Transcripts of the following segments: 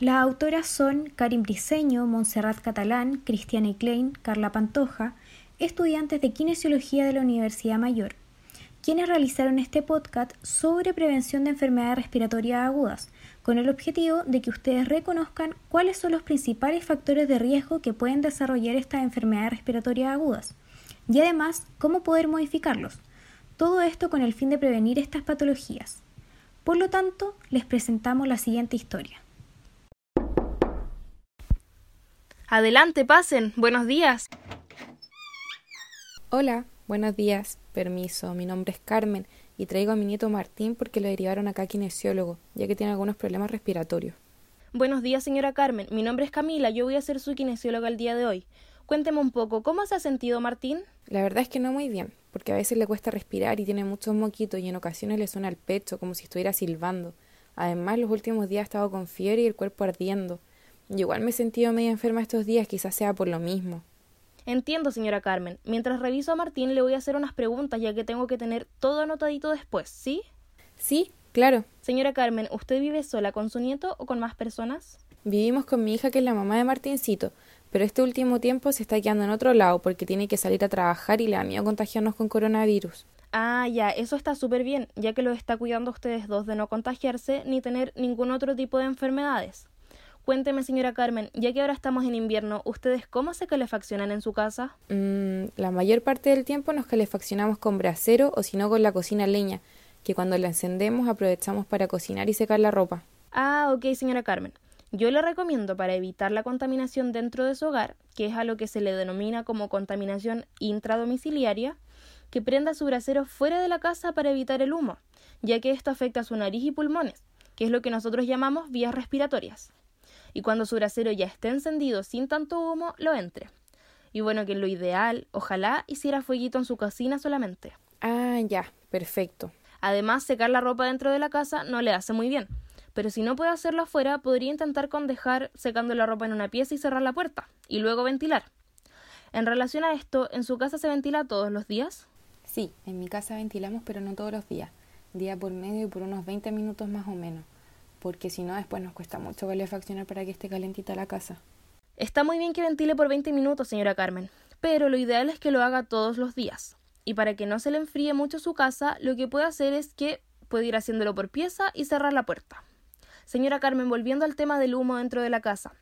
Las autoras son Karim Briseño, Montserrat Catalán, Cristiane Klein, Carla Pantoja, estudiantes de Kinesiología de la Universidad Mayor, quienes realizaron este podcast sobre prevención de enfermedades respiratorias agudas, con el objetivo de que ustedes reconozcan cuáles son los principales factores de riesgo que pueden desarrollar estas enfermedades respiratorias agudas y además cómo poder modificarlos. Todo esto con el fin de prevenir estas patologías. Por lo tanto, les presentamos la siguiente historia. Adelante, pasen. Buenos días. Hola, buenos días. Permiso, mi nombre es Carmen y traigo a mi nieto Martín porque lo derivaron acá a kinesiólogo, ya que tiene algunos problemas respiratorios. Buenos días, señora Carmen. Mi nombre es Camila. Yo voy a ser su kinesióloga el día de hoy. Cuénteme un poco, ¿cómo se ha sentido Martín? La verdad es que no muy bien, porque a veces le cuesta respirar y tiene muchos moquitos y en ocasiones le suena el pecho como si estuviera silbando. Además, los últimos días ha estado con fiebre y el cuerpo ardiendo. Y igual me he sentido medio enferma estos días, quizás sea por lo mismo. Entiendo, señora Carmen. Mientras reviso a Martín le voy a hacer unas preguntas ya que tengo que tener todo anotadito después, ¿sí? Sí, claro. Señora Carmen, ¿usted vive sola con su nieto o con más personas? Vivimos con mi hija que es la mamá de Martincito, pero este último tiempo se está quedando en otro lado porque tiene que salir a trabajar y le da miedo contagiarnos con coronavirus. Ah, ya, eso está súper bien, ya que lo está cuidando ustedes dos de no contagiarse ni tener ningún otro tipo de enfermedades. Cuénteme, señora Carmen, ya que ahora estamos en invierno, ¿ustedes cómo se calefaccionan en su casa? Mm, la mayor parte del tiempo nos calefaccionamos con brasero o si no con la cocina leña, que cuando la encendemos aprovechamos para cocinar y secar la ropa. Ah, ok, señora Carmen. Yo le recomiendo para evitar la contaminación dentro de su hogar, que es a lo que se le denomina como contaminación intradomiciliaria, que prenda su brasero fuera de la casa para evitar el humo, ya que esto afecta a su nariz y pulmones, que es lo que nosotros llamamos vías respiratorias. Y cuando su brasero ya esté encendido sin tanto humo, lo entre. Y bueno, que lo ideal, ojalá hiciera fueguito en su cocina solamente. Ah, ya, perfecto. Además, secar la ropa dentro de la casa no le hace muy bien, pero si no puede hacerlo afuera, podría intentar con dejar secando la ropa en una pieza y cerrar la puerta, y luego ventilar. En relación a esto, ¿en su casa se ventila todos los días? Sí, en mi casa ventilamos, pero no todos los días, día por medio y por unos 20 minutos más o menos, porque si no después nos cuesta mucho calefaccionar para que esté calentita la casa. Está muy bien que ventile por 20 minutos, señora Carmen, pero lo ideal es que lo haga todos los días. Y para que no se le enfríe mucho su casa, lo que puede hacer es que puede ir haciéndolo por pieza y cerrar la puerta. Señora Carmen, volviendo al tema del humo dentro de la casa.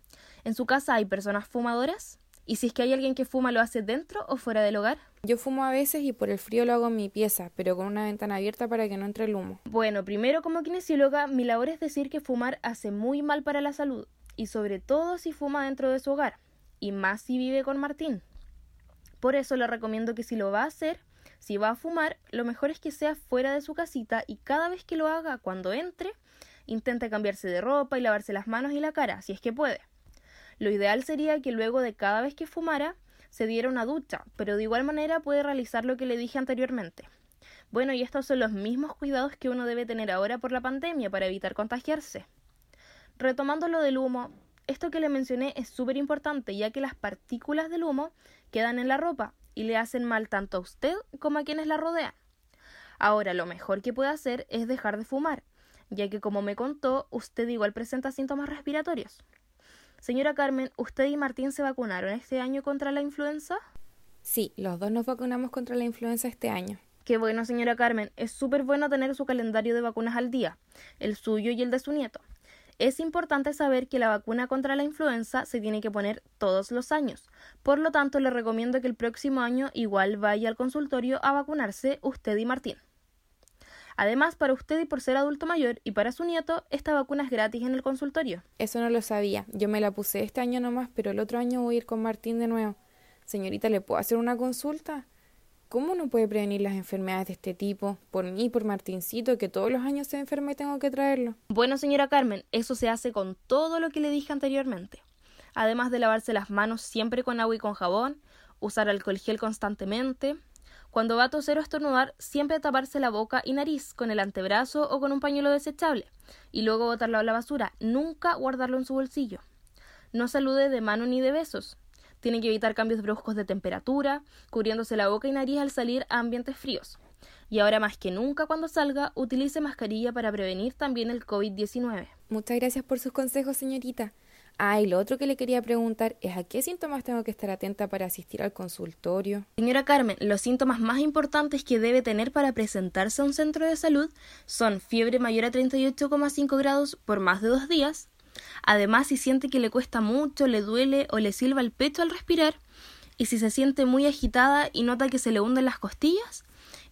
¿En su casa hay personas fumadoras? ¿Y si es que hay alguien que fuma, lo hace dentro o fuera del hogar? Yo fumo a veces y por el frío lo hago en mi pieza, pero con una ventana abierta para que no entre el humo. Bueno, primero como kinesióloga, mi labor es decir que fumar hace muy mal para la salud, y sobre todo si fuma dentro de su hogar, y más si vive con Martín. Por eso le recomiendo que si lo va a hacer, si va a fumar, lo mejor es que sea fuera de su casita y cada vez que lo haga, cuando entre, Intente cambiarse de ropa y lavarse las manos y la cara, si es que puede. Lo ideal sería que luego de cada vez que fumara se diera una ducha, pero de igual manera puede realizar lo que le dije anteriormente. Bueno, y estos son los mismos cuidados que uno debe tener ahora por la pandemia para evitar contagiarse. Retomando lo del humo, esto que le mencioné es súper importante ya que las partículas del humo quedan en la ropa y le hacen mal tanto a usted como a quienes la rodean. Ahora, lo mejor que puede hacer es dejar de fumar, ya que como me contó, usted igual presenta síntomas respiratorios. Señora Carmen, ¿usted y Martín se vacunaron este año contra la influenza? Sí, los dos nos vacunamos contra la influenza este año. Qué bueno, señora Carmen. Es súper bueno tener su calendario de vacunas al día, el suyo y el de su nieto. Es importante saber que la vacuna contra la influenza se tiene que poner todos los años. Por lo tanto, le recomiendo que el próximo año igual vaya al consultorio a vacunarse usted y Martín. Además, para usted y por ser adulto mayor y para su nieto, esta vacuna es gratis en el consultorio. Eso no lo sabía. Yo me la puse este año nomás, pero el otro año voy a ir con Martín de nuevo. Señorita, ¿le puedo hacer una consulta? ¿Cómo no puede prevenir las enfermedades de este tipo? Por mí y por Martincito, que todos los años se enferma y tengo que traerlo. Bueno, señora Carmen, eso se hace con todo lo que le dije anteriormente. Además de lavarse las manos siempre con agua y con jabón, usar alcohol gel constantemente, cuando va a toser o estornudar, siempre taparse la boca y nariz con el antebrazo o con un pañuelo desechable y luego botarlo a la basura, nunca guardarlo en su bolsillo. No salude de mano ni de besos. Tiene que evitar cambios bruscos de temperatura, cubriéndose la boca y nariz al salir a ambientes fríos. Y ahora más que nunca cuando salga, utilice mascarilla para prevenir también el COVID-19. Muchas gracias por sus consejos, señorita. Ah, y lo otro que le quería preguntar es a qué síntomas tengo que estar atenta para asistir al consultorio. Señora Carmen, los síntomas más importantes que debe tener para presentarse a un centro de salud son fiebre mayor a 38,5 grados por más de dos días. Además, si siente que le cuesta mucho, le duele o le silba el pecho al respirar, y si se siente muy agitada y nota que se le hunden las costillas,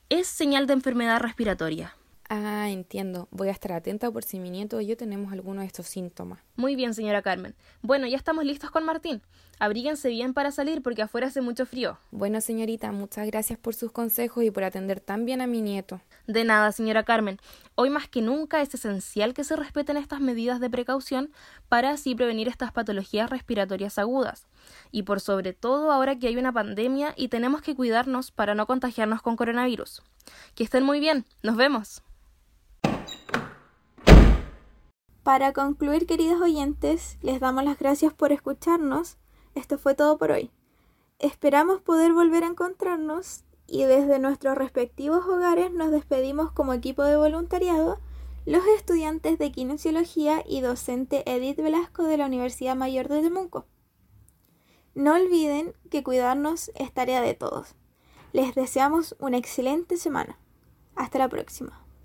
es señal de enfermedad respiratoria. Ah, entiendo. Voy a estar atenta por si mi nieto y yo tenemos alguno de estos síntomas. Muy bien, señora Carmen. Bueno, ya estamos listos con Martín. Abríguense bien para salir porque afuera hace mucho frío. Bueno, señorita, muchas gracias por sus consejos y por atender tan bien a mi nieto. De nada, señora Carmen. Hoy más que nunca es esencial que se respeten estas medidas de precaución para así prevenir estas patologías respiratorias agudas. Y por sobre todo ahora que hay una pandemia y tenemos que cuidarnos para no contagiarnos con coronavirus. Que estén muy bien. Nos vemos. Para concluir, queridos oyentes, les damos las gracias por escucharnos. Esto fue todo por hoy. Esperamos poder volver a encontrarnos y desde nuestros respectivos hogares nos despedimos como equipo de voluntariado los estudiantes de Kinesiología y docente Edith Velasco de la Universidad Mayor de Temuco. No olviden que cuidarnos es tarea de todos. Les deseamos una excelente semana. Hasta la próxima.